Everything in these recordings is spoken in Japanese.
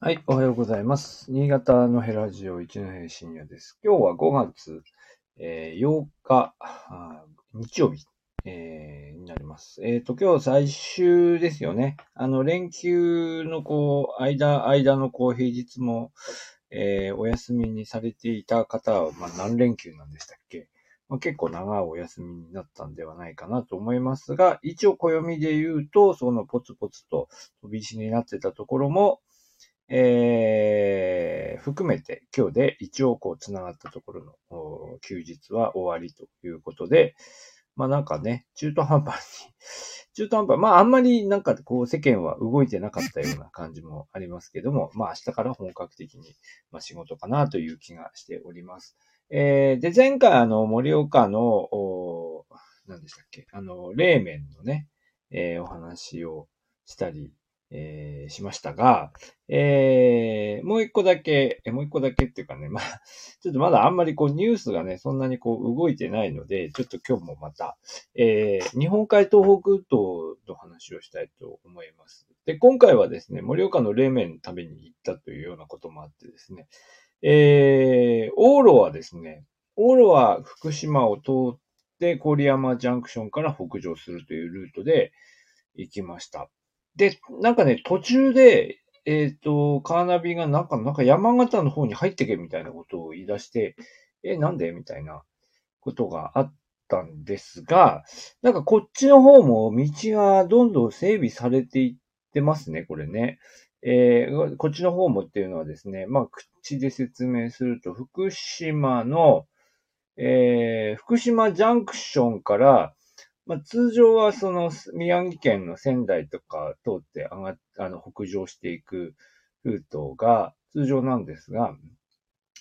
はい、おはようございます。新潟のヘラジオ一の平深夜です。今日は5月、えー8日、日曜日、えーになります。えっ、と、今日最終ですよね。あの、連休のこう、間、間のこう、平日も、えーお休みにされていた方は、まあ、何連休なんでしたっけまあ、結構長いお休みになったんではないかなと思いますが、一応暦で言うと、そのポツポツと飛び石になってたところも、えー含めて今日で一応こう繋がったところの休日は終わりということで、まあなんかね、中途半端に、中途半端、まああんまりなんかこう世間は動いてなかったような感じもありますけども、まあ明日から本格的に、まあ、仕事かなという気がしております。えーで、前回あの盛岡の、お何でしたっけ、あの、冷麺のね、えーお話をしたり、えーしましたが、えーもう一個だけ、えもう一個だけっていうかね、まあ、ちょっとまだあんまりこうニュースがね、そんなにこう動いてないので、ちょっと今日もまた、えー日本海東北道の話をしたいと思います。で、今回はですね、盛岡の冷麺食べに行ったというようなこともあってですね、えー、往路はですね、往路は福島を通って郡山ジャンクションから北上するというルートで行きました。で、なんかね、途中で、えっ、と、カーナビがなんか、なんか山形の方に入ってけみたいなことを言い出して、え、なんで？みたいなことがあったんですが、なんかこっちの方も道がどんどん整備されていってますね、これね。えーこっちの方もっていうのはですね、まあ、口で説明すると、福島の、えー福島ジャンクションから、まあ、通常はその宮城県の仙台とか通って上がっあの北上していくルートが通常なんですが、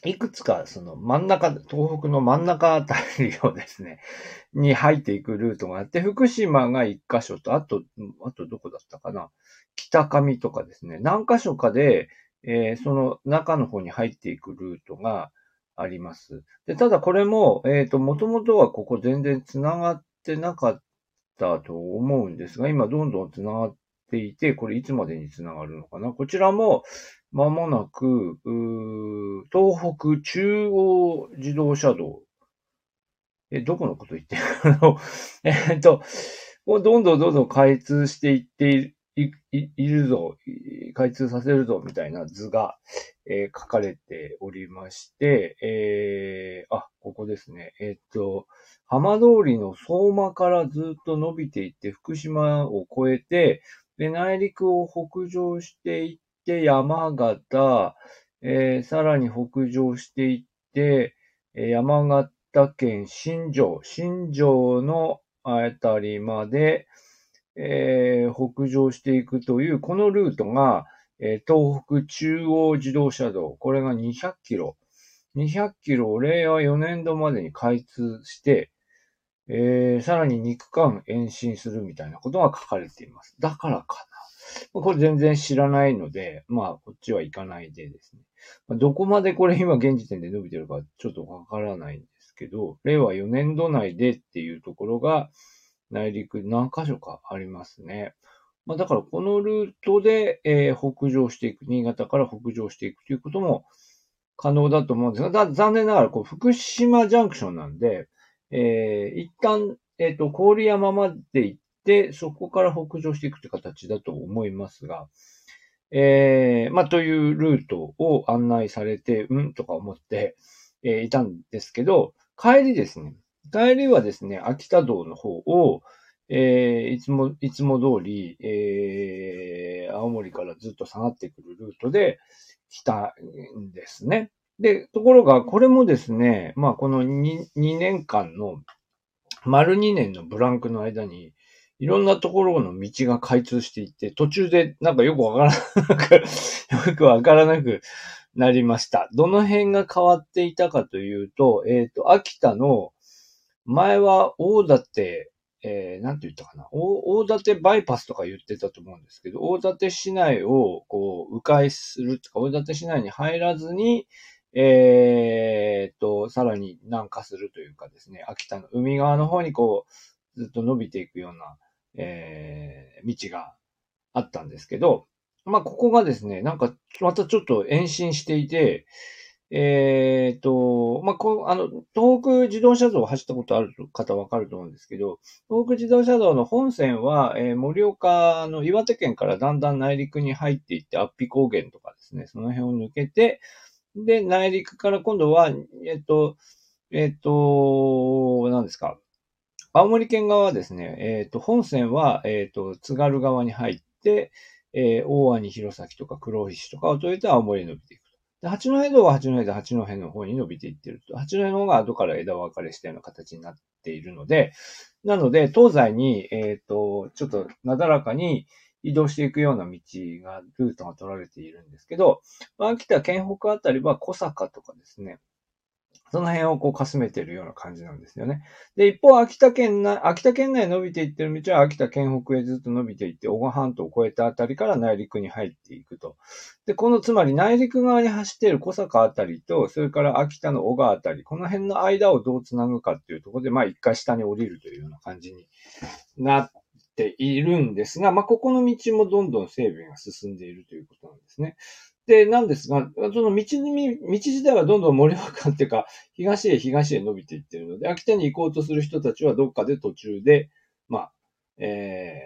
いくつかその真ん中、東北の真ん中あたりをですね、に入っていくルートがあって、福島が一箇所と、あと、あとどこだったかな北上とかですね、何箇所かで、えーその中の方に入っていくルートがあります。で、ただこれも、えっ、と、もともとはここ全然繋がってなかったと思うんですが、今どんどん繋がっていて、これいつまでに繋がるのかな？こちらも、まもなく、東北中央自動車道。え、どこのこと言ってる？の、えっと、どんどんどんどん開通していっていいいるぞ、開通させるぞ、みたいな図が、えー書かれておりまして、えーあ、ここですね。えっと、浜通りの相馬からずっと伸びていって、福島を越えて、で、内陸を北上していって、山形、えーさらに北上していって、え山形県新庄、新庄のあたりまで、えー北上していくという、このルートが、えー東北中央自動車道、これが200キロ。200キロを令和4年度までに開通して、えーさらに2区間延伸するみたいなことが書かれています。だからかな。これ全然知らないので、まあ、こっちは行かないでですね。どこまでこれ今現時点で伸びてるかちょっとわからないんですけど、令和4年度内でっていうところが内陸何箇所かありますね。まあだからこのルートで、えー北上していく、新潟から北上していくということも可能だと思うんですが、残念ながらこう福島ジャンクションなんで、えー一旦、えっ、と、郡山まで行って、そこから北上していくという形だと思いますが、えーまあ、というルートを案内されて、うんとか思って、えーいたんですけど、帰りですね。帰りはですね、秋田道の方を、えーいつも、いつも通り、えー青森からずっと下がってくるルートで来たんですね。で、ところが、これもですね、まあ、この 2, 2年間の、丸2年のブランクの間に、いろんなところの道が開通していって、途中でなんかよくわからなく、よくわからなくなりました。どの辺が変わっていたかというと、えっ、と、秋田の、前は大館、えー、なんて言ったかな。大大館バイパスとか言ってたと思うんですけど、大館市内をこう、迂回するとか、大館市内に入らずに、えーっと、さらに南下するというかですね、秋田の海側の方にこう、ずっと伸びていくような、えー道があったんですけど、まあ、ここがですね、なんか、またちょっと延伸していて、えっ、と、まあ、こう、あの、東北自動車道を走ったことある方わかると思うんですけど、東北自動車道の本線は、えー、盛岡の岩手県からだんだん内陸に入っていって、アッピ高原とかですね、その辺を抜けて、で、内陸から今度は、えっ、と、えっ、と、何ですか。青森県側はですね、えっ、と、本線は、えっ、と、津軽側に入って、えー、大鰐弘前とか黒石とかを通って青森に伸びていく。で、八戸道は八戸で八戸の方に伸びていってると。八戸の方が後から枝分かれしたような形になっているので、なので、東西に、えっ、ー、と、ちょっとなだらかに移動していくような道が、ルートが取られているんですけど、まあ秋田県北あたりは小坂とかですね、その辺をこうかすめてるような感じなんですよね。で、一方、秋田県内、秋田県内伸びていってる道は秋田県北へずっと伸びていって、小川半島を越えたあたりから内陸に入っていくと。で、このつまり内陸側に走っている小坂あたりと、それから秋田の小川あたり、この辺の間をどう繋ぐかっていうところで、まあ一回下に降りるというような感じになっているんですが、まあここの道もどんどん整備が進んでいるということなんですね。で、なんですが、その道に、道自体はどんどん盛岡っていうか、東へ東へ伸びていってるので、秋田に行こうとする人たちはどっかで途中で、まあ、え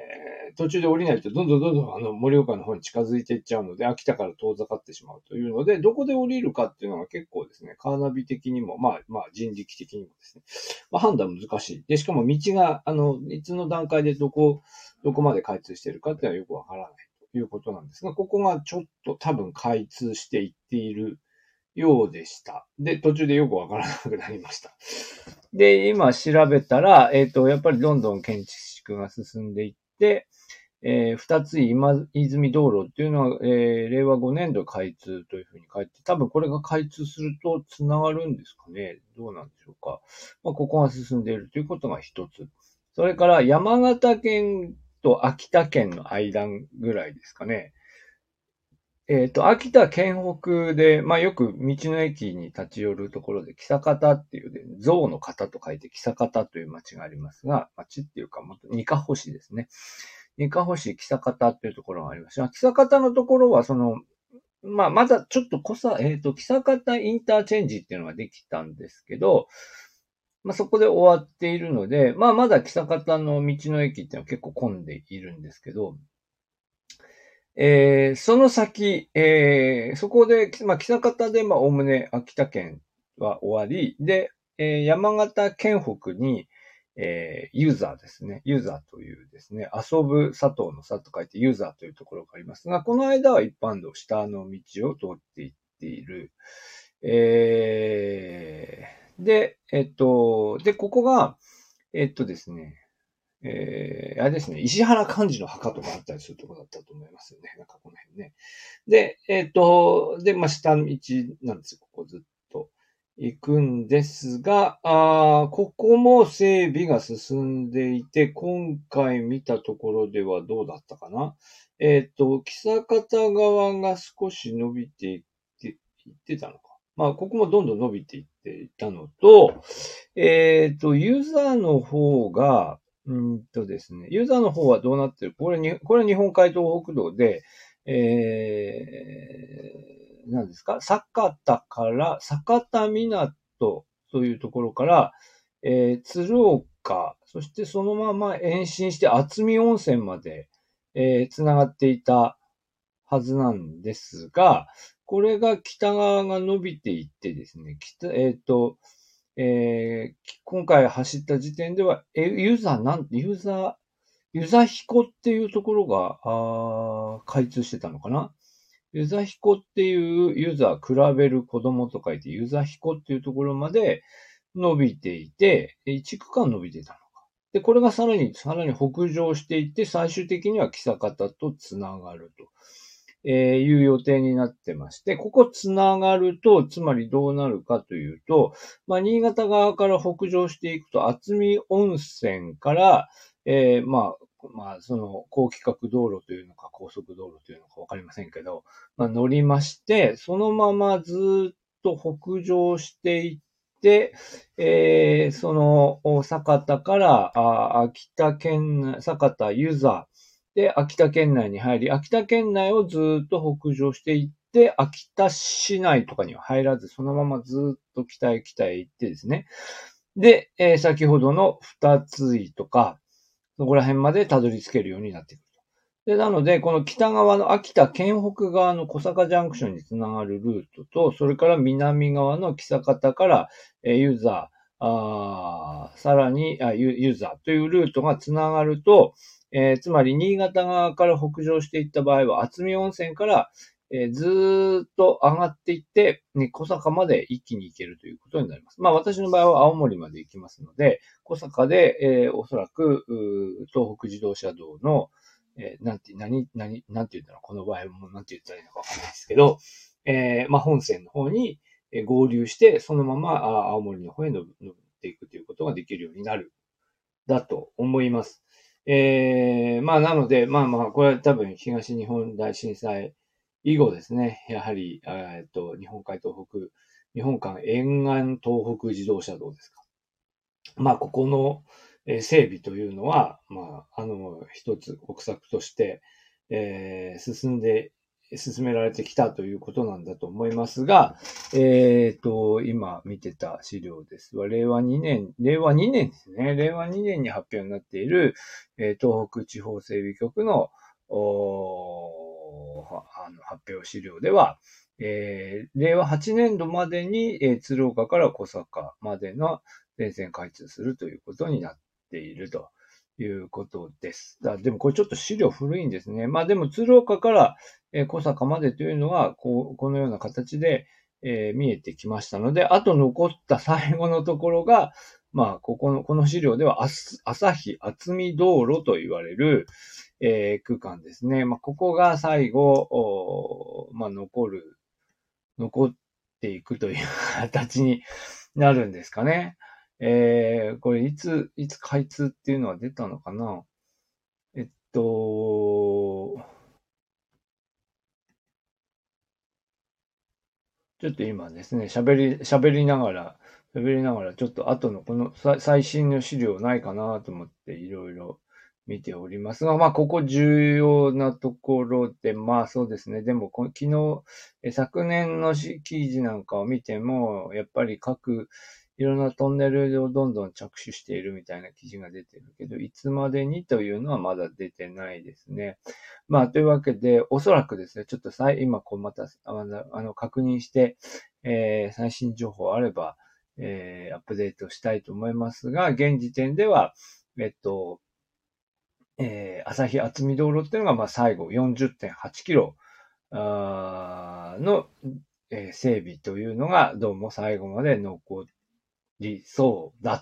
ー、途中で降りないとどんどんどんどんあの盛岡の方に近づいていっちゃうので、秋田から遠ざかってしまうというので、どこで降りるかっていうのが結構ですね、カーナビ的にも、まあ、まあ人力的にもですね、まあ判断難しい。で、しかも道が、あの、いつの段階でどこ、どこまで開通してるかっていうのはよくわからない。いうことなんですが、ここがちょっと多分開通していっているようでした。で、途中でよくわからなくなりました。で、今調べたら、えっ、ー、と、やっぱりどんどん建築が進んでいって、えー、二つ今泉道路っていうのは、えー、令和5年度開通というふうに書いて、多分これが開通すると繋がるんですかね。どうなんでしょうか。まあ、ここが進んでいるということが一つ。それから山形県と秋田県の間ぐらいですかね。えっ、ー、と、秋田県北で、まあよく道の駅に立ち寄るところで、木坂方っていうで、象の型と書いて木坂方という町がありますが、町っていうか、もっと二カ星ですね。二カ星木坂方っていうところがありますが、木坂方のところは、その、まあまだちょっと濃さ、えっ、ー、と、木坂方インターチェンジっていうのができたんですけど、まあ、そこで終わっているので、まあ、まだ北方の道の駅っていうのは結構混んでいるんですけど、えー、その先、えー、そこで、まあ、北方で、まあ、おおむね秋田県は終わり、で、えー、山形県北に、えー、ユーザーですね。ユーザーというですね、遊ぶ佐藤の佐と書いてユーザーというところがありますが、この間は一般道下の道を通っていっている。えー、で、えっと、で、ここが、えっとですね、えー、あれですね、石原幹事の墓とかあったりするとこだったと思いますよね。なんかこの辺ね。で、えっと、で、まあ、下道なんですよ、ここずっと。行くんですが、あここも整備が進んでいて、今回見たところではどうだったかなえっ、と、木方側が少し伸びていって、いってたのか。まあ、ここもどんどん伸びていっていたのと、えっ、ー、と、ユーザーの方が、うんとですね、ユーザーの方はどうなってる？これに、これ日本海東北道で、えー、何ですか？酒田から、酒田港というところから、えー、鶴岡、そしてそのまま延伸して厚見温泉まで、えー、繋がっていたはずなんですが、これが北側が伸びていってですね、北、えっ、ー、と、えー、今回走った時点では、え、ユーザーなん、ユーザー、ユーザヒコっていうところが、あ開通してたのかな？ユーザヒコっていうユーザー比べる子供と書いてユーザヒコっていうところまで伸びていて、1区間伸びてたのか。で、これがさらに、さらに北上していって、最終的には木坂田と繋がると。えー、いう予定になってまして、ここつながると、つまりどうなるかというと、まあ、新潟側から北上していくと、厚見温泉から、えー、まあ、まあ、その、高規格道路というのか、高速道路というのかわかりませんけど、まあ、乗りまして、そのままずっと北上していって、えー、その、酒田から、あ秋田県、酒田、湯沢、で、秋田県内に入り、秋田県内をずっと北上していって、秋田市内とかには入らず、そのままずっと北へ北へ行ってですね。で、えー、先ほどの二つ井とか、そこら辺までたどり着けるようになってくる。で、なので、この北側の秋田県北側の小坂ジャンクションにつながるルートと、それから南側の木坂田から、えー、ユーザー、あーさらにあユ、ユーザーというルートがつながると、えー、つまり、新潟側から北上していった場合は、厚見温泉から、えー、ずっと上がっていって、ね、小坂まで一気に行けるということになります。まあ私の場合は青森まで行きますので、小坂で、えー、おそらく、東北自動車道の、えー、なんて、何、何、なんて言うんだろう。この場合もなんて言ったらいいのかわかんないですけど、えー、まあ本線の方に合流して、そのまま青森の方へ登っていくということができるようになる、だと思います。えー、まあなので、まあまあ、これは多分東日本大震災以後ですね、やはり、えっと、日本海東北、日本間沿岸東北自動車道ですか。まあ、ここの整備というのは、まあ、あの、一つ国策として、えー、進んで進められてきたということなんだと思いますが、えっ、ー、と、今見てた資料ですは、令和2年、令和2年ですね。令和2年に発表になっている、えー、東北地方整備局の、あの発表資料では、えー、令和8年度までに、えー、鶴岡から小坂までの電線開通するということになっていると。いうことです。だでもこれちょっと資料古いんですね。まあでも鶴岡から、小坂までというのは、こう、このような形で、えー、見えてきましたので、あと残った最後のところが、まあ、ここの、この資料では、朝日厚み道路と言われる、えー、区間ですね。まあ、ここが最後、まあ、残る、残っていくという形になるんですかね。えー、これいつ、いつ開通っていうのは出たのかな？えっと、ちょっと今ですね、喋り、喋りながら、喋りながら、ちょっと後のこの最新の資料ないかなと思っていろいろ見ておりますが、まあ、ここ重要なところで、まあそうですね。でも、昨日、昨年の記事なんかを見ても、やっぱり各いろんなトンネルをどんどん着手しているみたいな記事が出てるけど、いつまでにというのはまだ出てないですね。まあ、というわけで、おそらくですね、ちょっとさ今こうまた、あの、確認して、えー、最新情報あれば、えー、アップデートしたいと思いますが、現時点では、えっと、えー、朝日厚み道路っていうのが、まあ、最後40.8キロの、えー、整備というのが、どうも最後まで残っりそうだ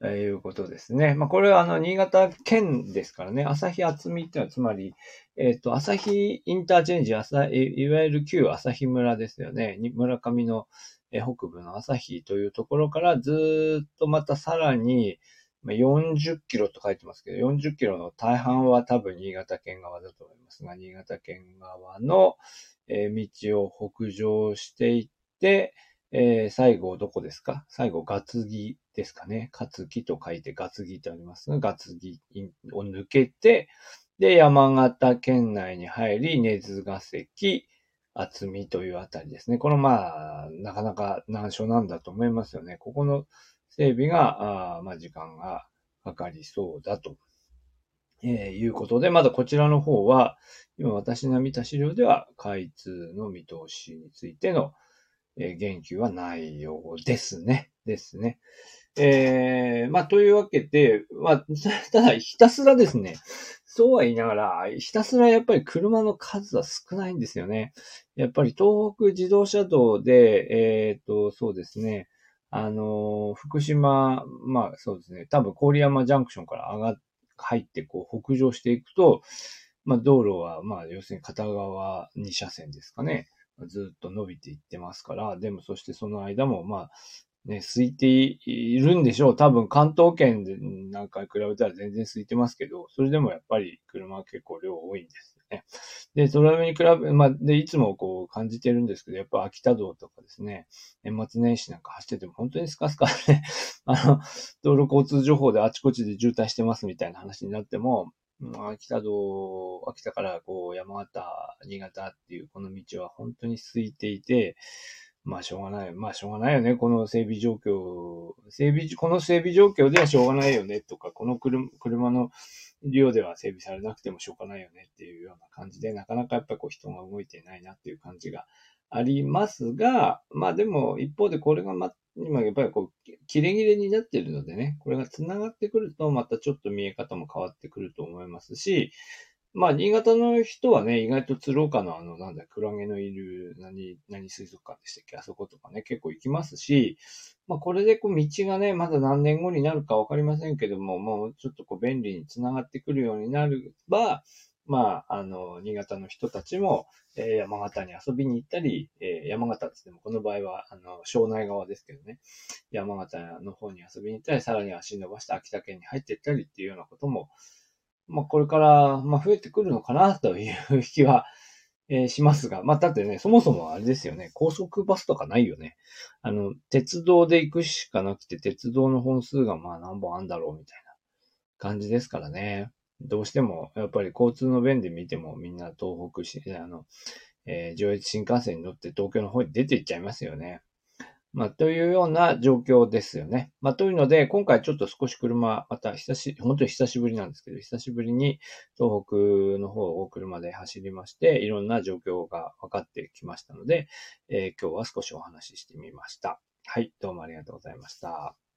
ということですね。まあ、これはあの、新潟県ですからね、朝日厚みっていうのは、つまり、えっ、ー、と、朝日インターチェンジ、朝いわゆる旧朝日村ですよね。村上の北部の朝日というところからずっとまたさらに、40キロと書いてますけど、40キロの大半は多分新潟県側だと思いますが、新潟県側の道を北上していって、えー、最後どこですか？最後、ガツギですかね。カツギと書いてガツギってありますが、ガツギを抜けて、で、山形県内に入り、根津ヶ関、厚みというあたりですね。このまあ、なかなか難所なんだと思いますよね。ここの整備が、あまあ、時間がかかりそうだと、えー、いうことで、まだこちらの方は、今私が見た資料では、開通の見通しについての、え言及はないようですね。ですね。えー、まあ、というわけで、まあ、ただ、ひたすらですね、そうは言いながら、ひたすらやっぱり車の数は少ないんですよね。やっぱり東北自動車道で、えっ、ー、と、そうですね、あの、福島、まあそうですね、多分郡山ジャンクションから上がっ、入ってこう北上していくと、まあ道路は、まあ要するに片側2車線ですかね。ずっと伸びていってますから、でもそしてその間も、まあ、ね、空いているんでしょう。多分関東圏なんかに比べたら全然空いてますけど、それでもやっぱり車は結構量多いんですよね。で、それに比べ、まあ、で、いつもこう感じてるんですけど、やっぱ秋田道とかですね、年末年始なんか走ってても本当にスカスカで、あの、道路交通情報であちこちで渋滞してますみたいな話になっても、秋田道、秋田からこう山形、新潟っていうこの道は本当に空いていて、まあしょうがない。まあしょうがないよね。この整備状況、整備、この整備状況ではしょうがないよねとか、この車車の量では整備されなくてもしょうがないよねっていうような感じで、なかなかやっぱこう人が動いてないなっていう感じがありますが、まあでも一方でこれがま、今やっぱりこう、切れ切れになってるのでね、これが繋がってくるとまたちょっと見え方も変わってくると思いますし、まあ、新潟の人はね、意外と鶴岡のあの、なんだ、クラゲのいる、何、何水族館でしたっけあそことかね、結構行きますし、まあ、これでこう、道がね、まだ何年後になるかわかりませんけども、もうちょっとこう、便利につながってくるようになれば、まあ、あの、新潟の人たちも、えー、山形に遊びに行ったり、えー、山形ってっても、この場合は、あの、庄内側ですけどね、山形の方に遊びに行ったり、さらに足伸ばして秋田県に入っていったりっていうようなことも、まあ、これから、まあ、増えてくるのかなという気は、えー、しますが、まあ、だってね、そもそもあれですよね、高速バスとかないよね。あの、鉄道で行くしかなくて、鉄道の本数がまあ何本あんだろうみたいな感じですからね。どうしても、やっぱり交通の便で見てもみんな東北し、あの、えー、上越新幹線に乗って東京の方に出て行っちゃいますよね。まあ、というような状況ですよね。まあ、というので、今回ちょっと少し車、また久し、本当に久しぶりなんですけど、久しぶりに東北の方を車で走りまして、いろんな状況が分かってきましたので、えー、今日は少しお話ししてみました。はい、どうもありがとうございました。